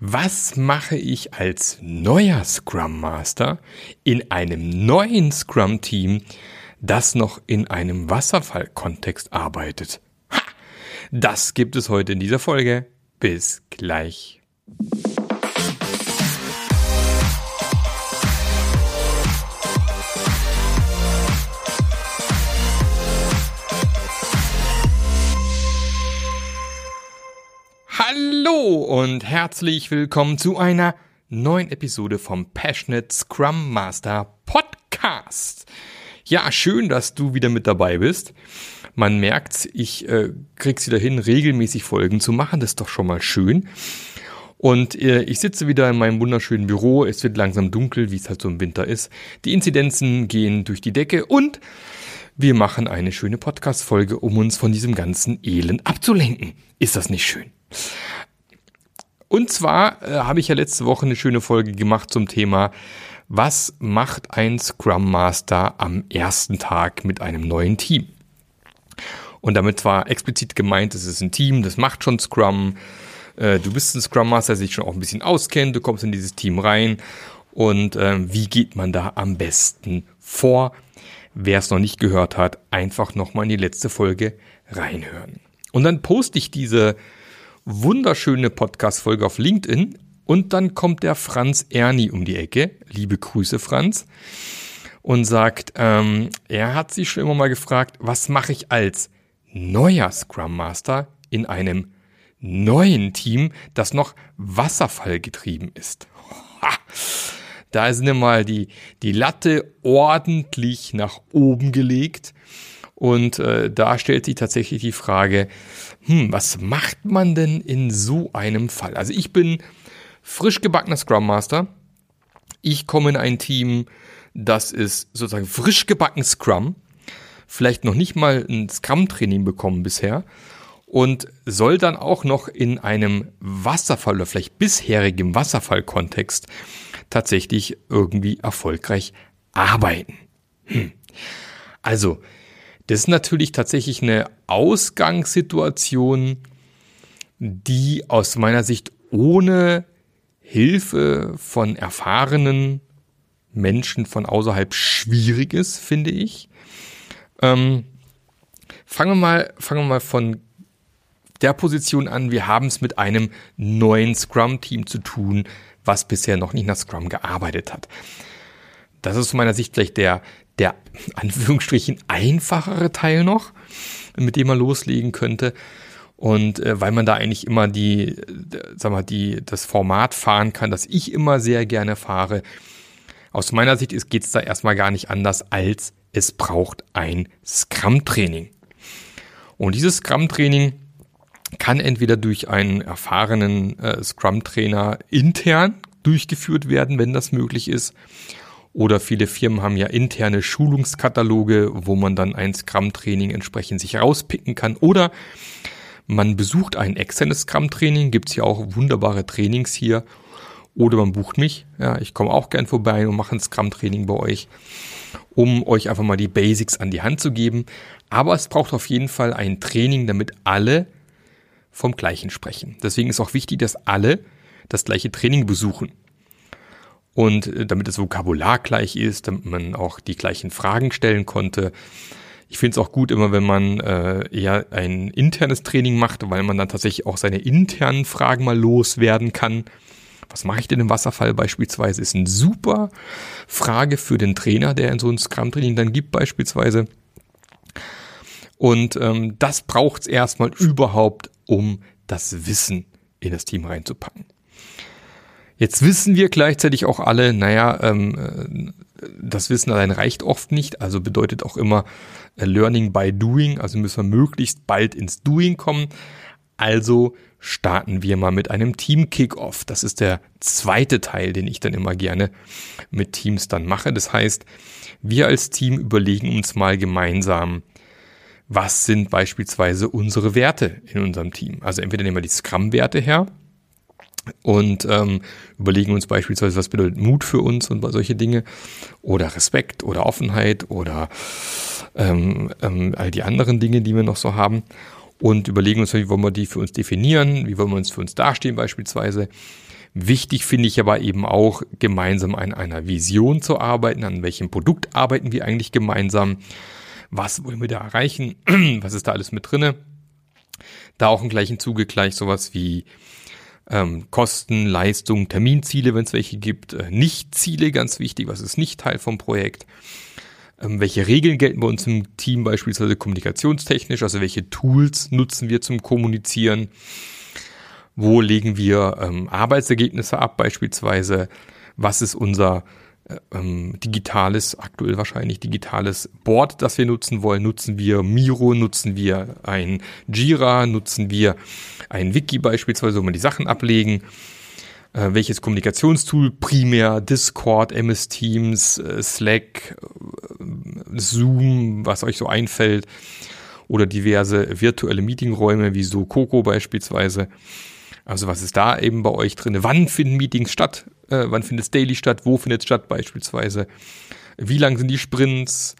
Was mache ich als neuer Scrum Master in einem neuen Scrum Team, das noch in einem Wasserfallkontext arbeitet? Ha! Das gibt es heute in dieser Folge. Bis gleich. Hallo und herzlich willkommen zu einer neuen Episode vom Passionate Scrum Master Podcast. Ja, schön, dass du wieder mit dabei bist. Man merkt, ich äh, krieg's wieder hin, regelmäßig Folgen zu machen. Das ist doch schon mal schön. Und äh, ich sitze wieder in meinem wunderschönen Büro. Es wird langsam dunkel, wie es halt so im Winter ist. Die Inzidenzen gehen durch die Decke und wir machen eine schöne Podcast-Folge, um uns von diesem ganzen Elend abzulenken. Ist das nicht schön? Und zwar äh, habe ich ja letzte Woche eine schöne Folge gemacht zum Thema, was macht ein Scrum Master am ersten Tag mit einem neuen Team? Und damit war explizit gemeint, es ist ein Team, das macht schon Scrum. Äh, du bist ein Scrum Master, der sich schon auch ein bisschen auskennt, du kommst in dieses Team rein. Und äh, wie geht man da am besten vor? Wer es noch nicht gehört hat, einfach nochmal in die letzte Folge reinhören. Und dann poste ich diese wunderschöne Podcast-Folge auf LinkedIn und dann kommt der Franz Erni um die Ecke. Liebe Grüße, Franz. Und sagt, ähm, er hat sich schon immer mal gefragt, was mache ich als neuer Scrum Master in einem neuen Team, das noch Wasserfall getrieben ist. Ha! Da sind mal die, die Latte ordentlich nach oben gelegt. Und äh, da stellt sich tatsächlich die Frage, hm, was macht man denn in so einem Fall? Also ich bin frisch gebackener Scrum Master. Ich komme in ein Team, das ist sozusagen frisch gebacken Scrum, vielleicht noch nicht mal ein Scrum-Training bekommen bisher und soll dann auch noch in einem Wasserfall oder vielleicht bisherigem Wasserfall-Kontext tatsächlich irgendwie erfolgreich arbeiten. Hm. Also, das ist natürlich tatsächlich eine Ausgangssituation, die aus meiner Sicht ohne Hilfe von erfahrenen Menschen von außerhalb schwierig ist, finde ich. Ähm, fangen wir mal, fangen wir mal von der Position an. Wir haben es mit einem neuen Scrum-Team zu tun, was bisher noch nicht nach Scrum gearbeitet hat. Das ist aus meiner Sicht vielleicht der, der Anführungsstrichen einfachere Teil noch, mit dem man loslegen könnte. Und äh, weil man da eigentlich immer die, sag mal, die, das Format fahren kann, das ich immer sehr gerne fahre. Aus meiner Sicht geht es da erstmal gar nicht anders, als es braucht ein Scrum-Training. Und dieses Scrum-Training kann entweder durch einen erfahrenen äh, Scrum-Trainer intern durchgeführt werden, wenn das möglich ist, oder viele Firmen haben ja interne Schulungskataloge, wo man dann ein Scrum-Training entsprechend sich rauspicken kann. Oder man besucht ein externes Scrum-Training, gibt's ja auch wunderbare Trainings hier. Oder man bucht mich, ja, ich komme auch gern vorbei und mache ein Scrum-Training bei euch, um euch einfach mal die Basics an die Hand zu geben. Aber es braucht auf jeden Fall ein Training, damit alle vom Gleichen sprechen. Deswegen ist auch wichtig, dass alle das gleiche Training besuchen. Und äh, damit das Vokabular gleich ist, damit man auch die gleichen Fragen stellen konnte. Ich finde es auch gut immer, wenn man äh, eher ein internes Training macht, weil man dann tatsächlich auch seine internen Fragen mal loswerden kann. Was mache ich denn im Wasserfall beispielsweise? Ist eine super Frage für den Trainer, der in so ein Scrum-Training dann gibt beispielsweise. Und ähm, das braucht es erstmal überhaupt, um das Wissen in das Team reinzupacken. Jetzt wissen wir gleichzeitig auch alle, naja, ähm, das Wissen allein reicht oft nicht, also bedeutet auch immer äh, Learning by Doing, also müssen wir möglichst bald ins Doing kommen. Also starten wir mal mit einem Team Kickoff. Das ist der zweite Teil, den ich dann immer gerne mit Teams dann mache. Das heißt, wir als Team überlegen uns mal gemeinsam, was sind beispielsweise unsere Werte in unserem Team. Also entweder nehmen wir die Scrum-Werte her, und ähm, überlegen uns beispielsweise, was bedeutet Mut für uns und solche Dinge oder Respekt oder Offenheit oder ähm, ähm, all die anderen Dinge, die wir noch so haben und überlegen uns, wie wollen wir die für uns definieren, wie wollen wir uns für uns dastehen beispielsweise, Wichtig finde ich aber eben auch, gemeinsam an einer Vision zu arbeiten. An welchem Produkt arbeiten wir eigentlich gemeinsam? Was wollen wir da erreichen? Was ist da alles mit drinne? Da auch im gleichen Zuge gleich sowas wie ähm, Kosten, Leistung, Terminziele, wenn es welche gibt. Äh, Nicht-Ziele, ganz wichtig. Was ist nicht Teil vom Projekt? Ähm, welche Regeln gelten bei uns im Team beispielsweise kommunikationstechnisch? Also welche Tools nutzen wir zum Kommunizieren? Wo legen wir ähm, Arbeitsergebnisse ab beispielsweise? Was ist unser ähm, digitales, aktuell wahrscheinlich digitales Board, das wir nutzen wollen? Nutzen wir Miro? Nutzen wir ein Jira? Nutzen wir ein Wiki beispielsweise, wo wir die Sachen ablegen? Äh, welches Kommunikationstool primär? Discord, MS Teams, äh, Slack, äh, Zoom, was euch so einfällt? Oder diverse virtuelle Meetingräume wie so Coco beispielsweise. Also was ist da eben bei euch drin? Wann finden Meetings statt? Äh, wann findet es daily statt? Wo findet es statt beispielsweise? Wie lang sind die Sprints?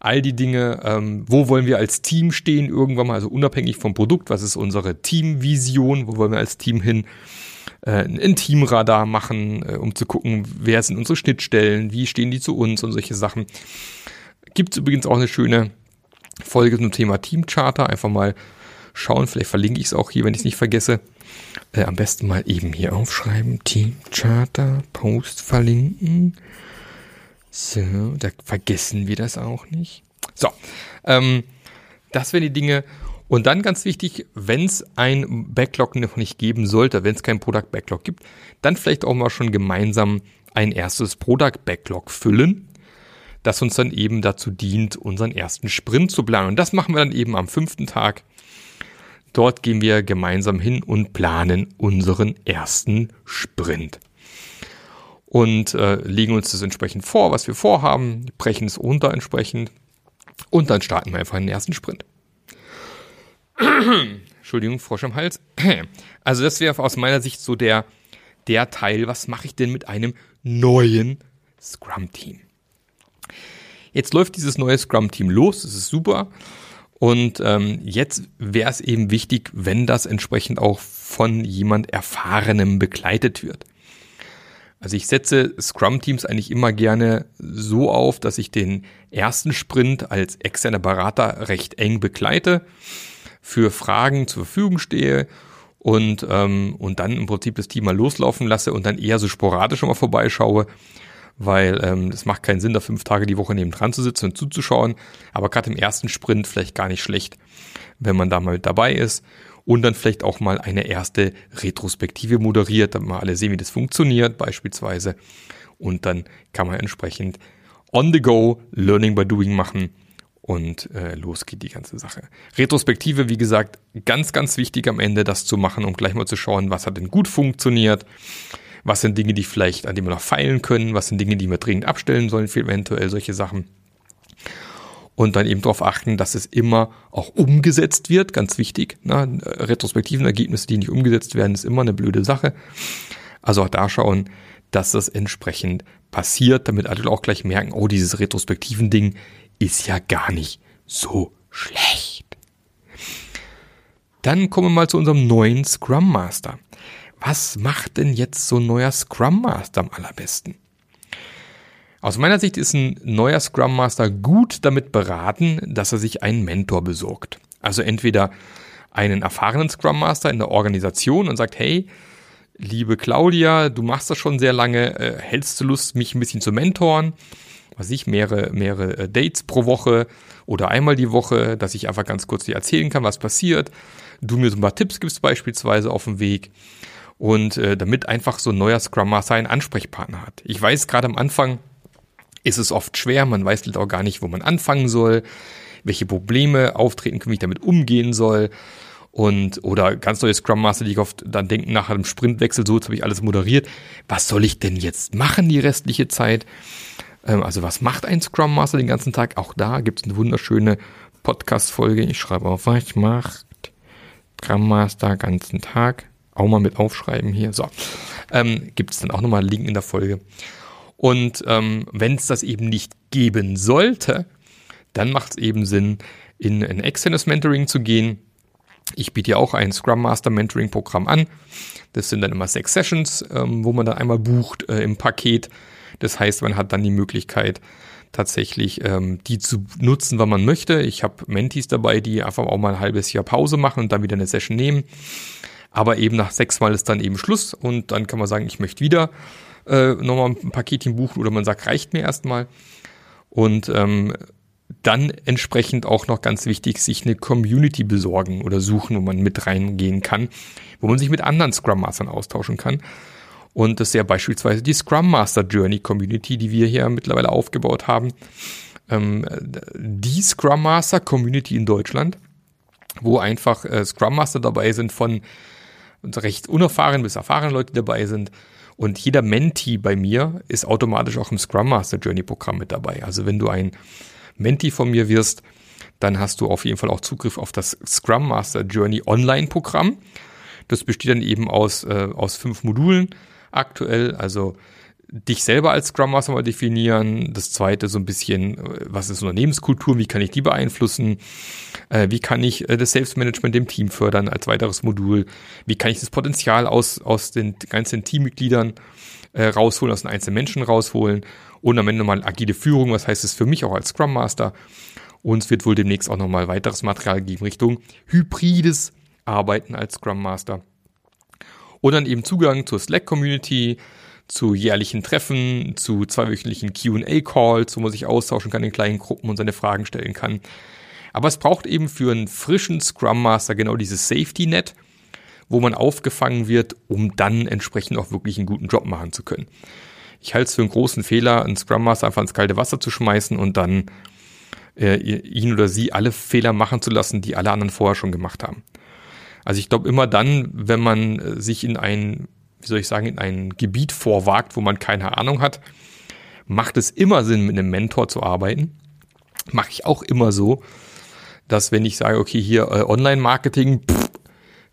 All die Dinge. Ähm, wo wollen wir als Team stehen irgendwann mal? Also unabhängig vom Produkt. Was ist unsere Teamvision? Wo wollen wir als Team hin? Äh, ein Teamradar machen, äh, um zu gucken, wer sind unsere Schnittstellen? Wie stehen die zu uns und solche Sachen. Gibt es übrigens auch eine schöne Folge zum Thema Teamcharter. Einfach mal schauen. Vielleicht verlinke ich es auch hier, wenn ich es nicht vergesse. Äh, am besten mal eben hier aufschreiben. Team Charter, Post verlinken. So, da vergessen wir das auch nicht. So, ähm, das wären die Dinge. Und dann ganz wichtig, wenn es ein Backlog noch nicht geben sollte, wenn es kein Product Backlog gibt, dann vielleicht auch mal schon gemeinsam ein erstes Product Backlog füllen, das uns dann eben dazu dient, unseren ersten Sprint zu planen. Und das machen wir dann eben am fünften Tag Dort gehen wir gemeinsam hin und planen unseren ersten Sprint. Und äh, legen uns das entsprechend vor, was wir vorhaben, brechen es runter entsprechend und dann starten wir einfach den ersten Sprint. Entschuldigung, Frosch am Hals. Also das wäre aus meiner Sicht so der, der Teil, was mache ich denn mit einem neuen Scrum-Team? Jetzt läuft dieses neue Scrum-Team los, das ist super. Und ähm, jetzt wäre es eben wichtig, wenn das entsprechend auch von jemand Erfahrenem begleitet wird. Also ich setze Scrum-Teams eigentlich immer gerne so auf, dass ich den ersten Sprint als externer Berater recht eng begleite, für Fragen zur Verfügung stehe und, ähm, und dann im Prinzip das Team mal loslaufen lasse und dann eher so sporadisch mal vorbeischaue, weil ähm, es macht keinen Sinn, da fünf Tage die Woche neben dran zu sitzen und zuzuschauen. Aber gerade im ersten Sprint vielleicht gar nicht schlecht, wenn man da mal dabei ist und dann vielleicht auch mal eine erste Retrospektive moderiert, damit wir alle sehen, wie das funktioniert beispielsweise. Und dann kann man entsprechend on the go Learning by Doing machen und äh, los geht die ganze Sache. Retrospektive, wie gesagt, ganz, ganz wichtig am Ende das zu machen, um gleich mal zu schauen, was hat denn gut funktioniert was sind Dinge, die vielleicht, an denen wir noch feilen können? Was sind Dinge, die wir dringend abstellen sollen für eventuell solche Sachen? Und dann eben darauf achten, dass es immer auch umgesetzt wird, ganz wichtig. Ne? Retrospektiven Ergebnisse, die nicht umgesetzt werden, ist immer eine blöde Sache. Also auch da schauen, dass das entsprechend passiert, damit alle auch gleich merken, oh, dieses retrospektiven Ding ist ja gar nicht so schlecht. Dann kommen wir mal zu unserem neuen Scrum Master was macht denn jetzt so ein neuer Scrum Master am allerbesten? Aus meiner Sicht ist ein neuer Scrum Master gut damit beraten, dass er sich einen Mentor besorgt. Also entweder einen erfahrenen Scrum Master in der Organisation und sagt, hey, liebe Claudia, du machst das schon sehr lange, äh, hältst du Lust, mich ein bisschen zu mentoren? Was ich, mehrere, mehrere äh, Dates pro Woche oder einmal die Woche, dass ich einfach ganz kurz dir erzählen kann, was passiert. Du mir so ein paar Tipps gibst beispielsweise auf dem Weg und äh, damit einfach so ein neuer Scrum Master einen Ansprechpartner hat. Ich weiß, gerade am Anfang ist es oft schwer, man weiß halt auch gar nicht, wo man anfangen soll, welche Probleme auftreten können, wie ich damit umgehen soll. Und, oder ganz neue Scrum Master, die ich oft dann denken, nach einem Sprintwechsel, so, jetzt habe ich alles moderiert. Was soll ich denn jetzt machen die restliche Zeit? Ähm, also, was macht ein Scrum Master den ganzen Tag? Auch da gibt es eine wunderschöne Podcast-Folge. Ich schreibe auf, was macht Scrum Master ganzen Tag auch mal mit aufschreiben hier. So, ähm, gibt es dann auch nochmal einen Link in der Folge. Und ähm, wenn es das eben nicht geben sollte, dann macht es eben Sinn, in ein externes Mentoring zu gehen. Ich biete ja auch ein Scrum Master Mentoring Programm an. Das sind dann immer sechs Sessions, ähm, wo man dann einmal bucht äh, im Paket. Das heißt, man hat dann die Möglichkeit, tatsächlich ähm, die zu nutzen, wann man möchte. Ich habe Mentees dabei, die einfach auch mal ein halbes Jahr Pause machen und dann wieder eine Session nehmen. Aber eben nach sechs Mal ist dann eben Schluss und dann kann man sagen, ich möchte wieder äh, nochmal ein Paketchen buchen oder man sagt, reicht mir erstmal. Und ähm, dann entsprechend auch noch ganz wichtig, sich eine Community besorgen oder suchen, wo man mit reingehen kann, wo man sich mit anderen Scrum Mastern austauschen kann. Und das ist ja beispielsweise die Scrum Master Journey Community, die wir hier mittlerweile aufgebaut haben. Ähm, die Scrum Master Community in Deutschland, wo einfach äh, Scrum Master dabei sind von recht unerfahren bis erfahrene Leute dabei sind. Und jeder Mentee bei mir ist automatisch auch im Scrum Master Journey Programm mit dabei. Also wenn du ein Mentee von mir wirst, dann hast du auf jeden Fall auch Zugriff auf das Scrum Master Journey Online Programm. Das besteht dann eben aus, äh, aus fünf Modulen aktuell. Also dich selber als Scrum Master mal definieren. Das zweite so ein bisschen, äh, was ist Unternehmenskultur, wie kann ich die beeinflussen? Äh, wie kann ich äh, das Selbstmanagement im Team fördern als weiteres Modul? Wie kann ich das Potenzial aus, aus den ganzen Teammitgliedern äh, rausholen, aus den einzelnen Menschen rausholen? Und am Ende nochmal agile Führung, was heißt es für mich auch als Scrum Master? Und es wird wohl demnächst auch nochmal weiteres Material geben Richtung hybrides Arbeiten als Scrum Master. Und dann eben Zugang zur Slack-Community, zu jährlichen Treffen, zu zweiwöchentlichen QA-Calls, wo man sich austauschen kann in kleinen Gruppen und seine Fragen stellen kann. Aber es braucht eben für einen frischen Scrum Master genau dieses Safety Net, wo man aufgefangen wird, um dann entsprechend auch wirklich einen guten Job machen zu können. Ich halte es für einen großen Fehler, einen Scrum Master einfach ins kalte Wasser zu schmeißen und dann äh, ihn oder sie alle Fehler machen zu lassen, die alle anderen vorher schon gemacht haben. Also ich glaube immer dann, wenn man äh, sich in ein wie soll ich sagen, in ein Gebiet vorwagt, wo man keine Ahnung hat, macht es immer Sinn, mit einem Mentor zu arbeiten. Mache ich auch immer so, dass wenn ich sage, okay, hier äh, Online-Marketing,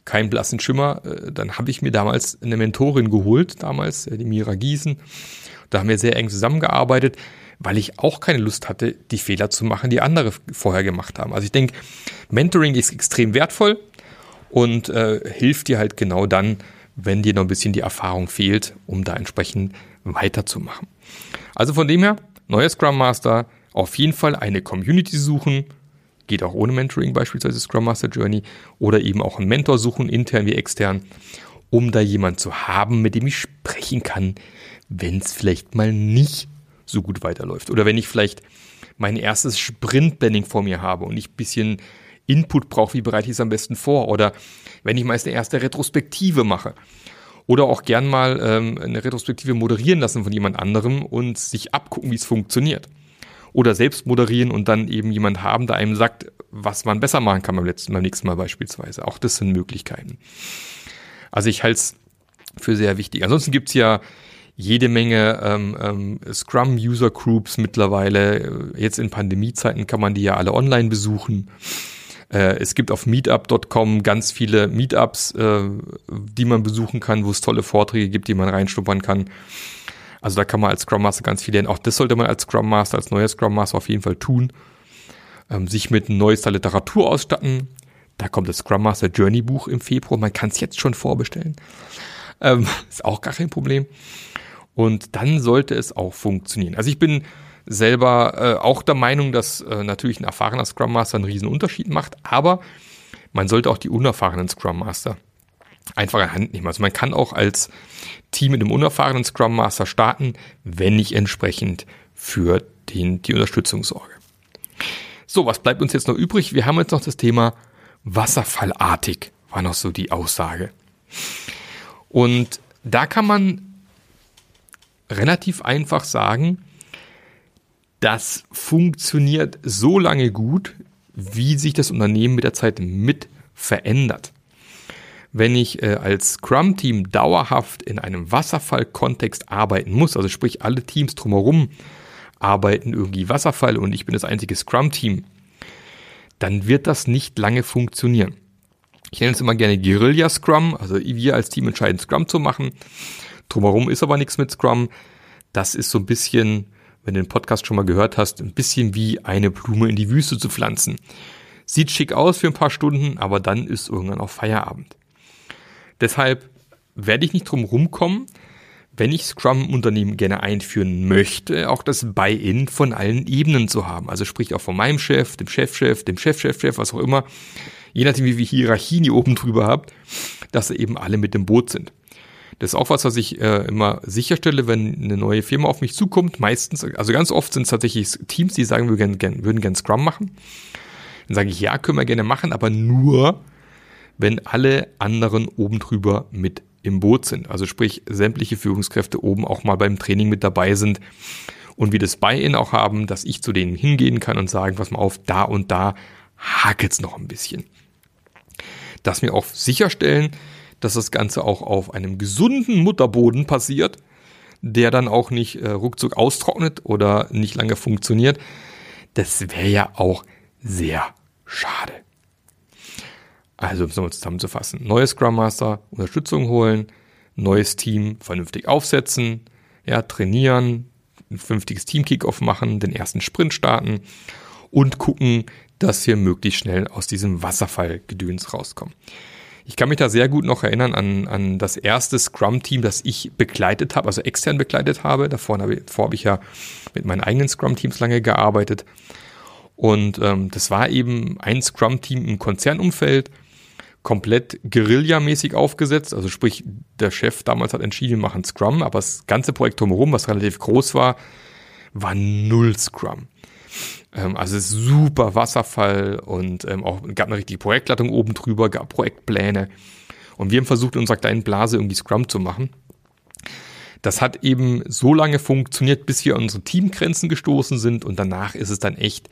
kein blassen Schimmer, äh, dann habe ich mir damals eine Mentorin geholt, damals äh, die Mira Giesen. Da haben wir sehr eng zusammengearbeitet, weil ich auch keine Lust hatte, die Fehler zu machen, die andere vorher gemacht haben. Also ich denke, Mentoring ist extrem wertvoll und äh, hilft dir halt genau dann, wenn dir noch ein bisschen die Erfahrung fehlt, um da entsprechend weiterzumachen. Also von dem her, neuer Scrum Master, auf jeden Fall eine Community suchen, geht auch ohne Mentoring, beispielsweise Scrum Master Journey, oder eben auch einen Mentor suchen, intern wie extern, um da jemand zu haben, mit dem ich sprechen kann, wenn es vielleicht mal nicht so gut weiterläuft. Oder wenn ich vielleicht mein erstes Sprint-Planning vor mir habe und ich ein bisschen Input brauche, wie bereite ich es am besten vor? Oder wenn ich meist eine erste Retrospektive mache. Oder auch gern mal ähm, eine Retrospektive moderieren lassen von jemand anderem und sich abgucken, wie es funktioniert. Oder selbst moderieren und dann eben jemand haben, der einem sagt, was man besser machen kann beim, letzten, beim nächsten Mal beispielsweise. Auch das sind Möglichkeiten. Also ich halte es für sehr wichtig. Ansonsten gibt's ja jede Menge ähm, ähm, Scrum-User-Groups mittlerweile. Jetzt in Pandemiezeiten kann man die ja alle online besuchen. Äh, es gibt auf meetup.com ganz viele Meetups, äh, die man besuchen kann, wo es tolle Vorträge gibt, die man reinschnuppern kann. Also da kann man als Scrum Master ganz viel lernen. Auch das sollte man als Scrum Master, als neuer Scrum Master auf jeden Fall tun. Ähm, sich mit neuester Literatur ausstatten. Da kommt das Scrum Master Journey Buch im Februar. Man kann es jetzt schon vorbestellen. Ähm, ist auch gar kein Problem. Und dann sollte es auch funktionieren. Also ich bin selber äh, auch der Meinung, dass äh, natürlich ein erfahrener Scrum Master einen riesen Unterschied macht, aber man sollte auch die unerfahrenen Scrum Master einfach in Hand nehmen. Also man kann auch als Team mit einem unerfahrenen Scrum Master starten, wenn ich entsprechend für den, die Unterstützung sorge. So, was bleibt uns jetzt noch übrig? Wir haben jetzt noch das Thema Wasserfallartig, war noch so die Aussage. Und da kann man relativ einfach sagen, das funktioniert so lange gut, wie sich das Unternehmen mit der Zeit mit verändert. Wenn ich äh, als Scrum-Team dauerhaft in einem Wasserfall-Kontext arbeiten muss, also sprich alle Teams drumherum arbeiten irgendwie Wasserfall und ich bin das einzige Scrum-Team, dann wird das nicht lange funktionieren. Ich nenne es immer gerne Guerilla Scrum, also wir als Team entscheiden Scrum zu machen. Drumherum ist aber nichts mit Scrum. Das ist so ein bisschen wenn du den Podcast schon mal gehört hast, ein bisschen wie eine Blume in die Wüste zu pflanzen. Sieht schick aus für ein paar Stunden, aber dann ist irgendwann auch Feierabend. Deshalb werde ich nicht drum rumkommen, wenn ich Scrum im Unternehmen gerne einführen möchte, auch das Buy-in von allen Ebenen zu haben. Also sprich auch von meinem Chef, dem Chefchef, dem Chefchefchef, was auch immer, je nachdem wie viel Hierarchien ihr oben drüber habt, dass eben alle mit dem Boot sind. Das ist auch was, was ich äh, immer sicherstelle, wenn eine neue Firma auf mich zukommt. Meistens, also ganz oft sind es tatsächlich Teams, die sagen, wir würden gerne würden gern Scrum machen. Dann sage ich, ja, können wir gerne machen, aber nur, wenn alle anderen oben drüber mit im Boot sind. Also sprich, sämtliche Führungskräfte oben auch mal beim Training mit dabei sind und wir das Buy-in auch haben, dass ich zu denen hingehen kann und sagen, pass mal auf, da und da hakelt's noch ein bisschen. Dass wir auch sicherstellen, dass das Ganze auch auf einem gesunden Mutterboden passiert, der dann auch nicht äh, ruckzuck austrocknet oder nicht lange funktioniert. Das wäre ja auch sehr schade. Also, um es nochmal zusammenzufassen. Neues Scrum Master, Unterstützung holen, neues Team vernünftig aufsetzen, ja, trainieren, ein vernünftiges Team-Kickoff machen, den ersten Sprint starten und gucken, dass wir möglichst schnell aus diesem Wasserfallgedöns rauskommen. Ich kann mich da sehr gut noch erinnern an, an das erste Scrum-Team, das ich begleitet habe, also extern begleitet habe. Davor habe, davor habe ich ja mit meinen eigenen Scrum-Teams lange gearbeitet. Und ähm, das war eben ein Scrum-Team im Konzernumfeld, komplett Guerilla-mäßig aufgesetzt. Also sprich, der Chef damals hat entschieden, wir machen Scrum, aber das ganze Projekt drumherum, was relativ groß war, war null Scrum. Ähm, also super Wasserfall und ähm, auch gab eine richtige Projektleitung oben drüber, gab Projektpläne. Und wir haben versucht, in unserer kleinen Blase irgendwie Scrum zu machen. Das hat eben so lange funktioniert, bis wir an unsere Teamgrenzen gestoßen sind und danach ist es dann echt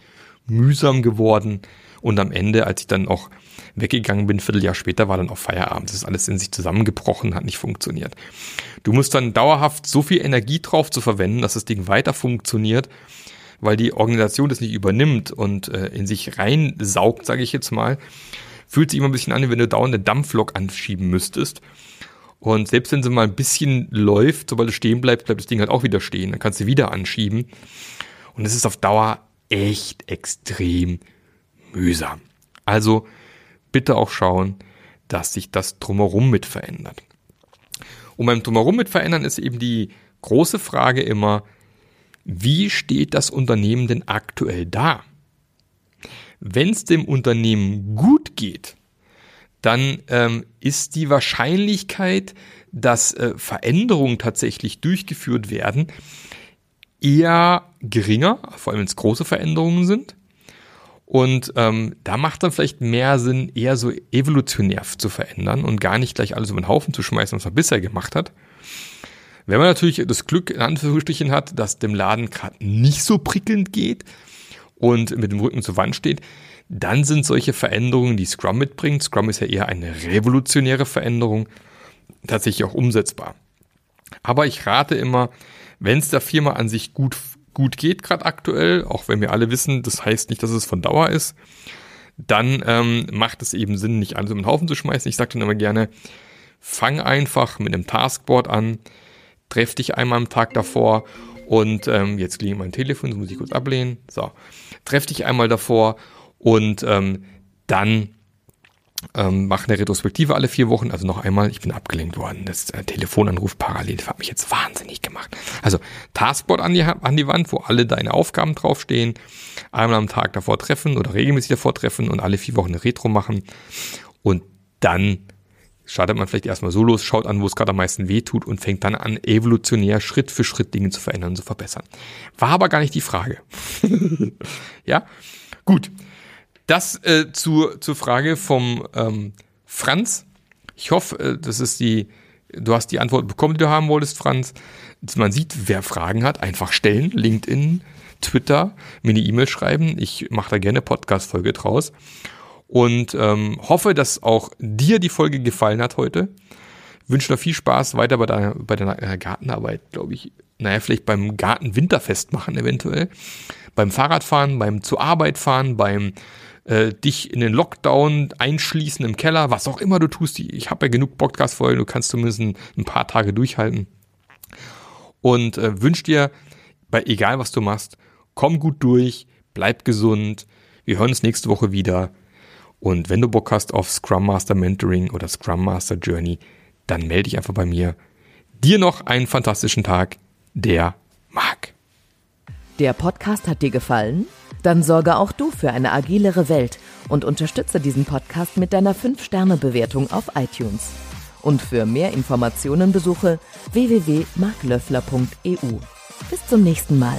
mühsam geworden. Und am Ende, als ich dann auch weggegangen bin, ein Vierteljahr später war dann auch Feierabend. Das ist alles in sich zusammengebrochen, hat nicht funktioniert. Du musst dann dauerhaft so viel Energie drauf zu verwenden, dass das Ding weiter funktioniert, weil die Organisation das nicht übernimmt und äh, in sich reinsaugt, sage ich jetzt mal, fühlt sich immer ein bisschen an, wie wenn du dauernd eine Dampflok anschieben müsstest. Und selbst wenn sie mal ein bisschen läuft, sobald es stehen bleibt, bleibt das Ding halt auch wieder stehen. Dann kannst du wieder anschieben. Und es ist auf Dauer echt extrem mühsam. Also bitte auch schauen, dass sich das drumherum mit verändert. Und beim drumherum mit verändern ist eben die große Frage immer, wie steht das Unternehmen denn aktuell da? Wenn es dem Unternehmen gut geht, dann ähm, ist die Wahrscheinlichkeit, dass äh, Veränderungen tatsächlich durchgeführt werden, eher geringer, vor allem wenn es große Veränderungen sind. Und ähm, da macht dann vielleicht mehr Sinn, eher so evolutionär zu verändern und gar nicht gleich alles über den Haufen zu schmeißen, was man bisher gemacht hat. Wenn man natürlich das Glück in Anführungsstrichen hat, dass dem Laden gerade nicht so prickelnd geht und mit dem Rücken zur Wand steht, dann sind solche Veränderungen, die Scrum mitbringt, Scrum ist ja eher eine revolutionäre Veränderung, tatsächlich auch umsetzbar. Aber ich rate immer, wenn es der Firma an sich gut, gut geht, gerade aktuell, auch wenn wir alle wissen, das heißt nicht, dass es von Dauer ist, dann ähm, macht es eben Sinn, nicht alles um den Haufen zu schmeißen. Ich sage dann immer gerne, fang einfach mit einem Taskboard an, treff dich einmal am Tag davor und ähm, jetzt klingelt mein Telefon, das muss ich kurz ablehnen. So, treff dich einmal davor und ähm, dann ähm, mach eine Retrospektive alle vier Wochen, also noch einmal, ich bin abgelenkt worden, das äh, Telefonanruf parallel, das hat mich jetzt wahnsinnig gemacht. Also Taskboard an die, an die Wand, wo alle deine Aufgaben draufstehen, einmal am Tag davor treffen oder regelmäßig davor treffen und alle vier Wochen eine Retro machen. Und dann startet man vielleicht erstmal so los, schaut an, wo es gerade am meisten weh tut und fängt dann an, evolutionär Schritt für Schritt Dinge zu verändern und zu verbessern. War aber gar nicht die Frage. ja, gut. Das äh, zu, zur Frage vom ähm, Franz. Ich hoffe, äh, das ist die, du hast die Antwort bekommen, die du haben wolltest, Franz. Man sieht, wer Fragen hat, einfach stellen. LinkedIn, Twitter, mir eine E-Mail schreiben. Ich mache da gerne Podcast-Folge draus und ähm, hoffe, dass auch dir die Folge gefallen hat heute. Wünsche dir viel Spaß weiter bei deiner, bei deiner äh, Gartenarbeit, glaube ich. Naja, vielleicht beim Garten-Winterfest machen eventuell. Beim Fahrradfahren, beim zur Arbeit fahren, beim äh, dich in den Lockdown einschließen im Keller, was auch immer du tust. Ich habe ja genug Podcast-Folgen, du kannst zumindest ein, paar Tage durchhalten. Und äh, wünsche dir, bei egal was du machst, komm gut durch, bleib gesund. Wir hören uns nächste Woche wieder Und wenn du Bock hast auf Scrum Master Mentoring oder Scrum Master Journey, dann melde dich einfach bei mir. Dir noch einen fantastischen Tag, der Marc. Der Podcast hat dir gefallen? Dann sorge auch du für eine agilere Welt und unterstütze diesen Podcast mit deiner 5-Sterne-Bewertung auf iTunes. Und für mehr Informationen besuche www.marklöffler.eu. Bis zum nächsten Mal.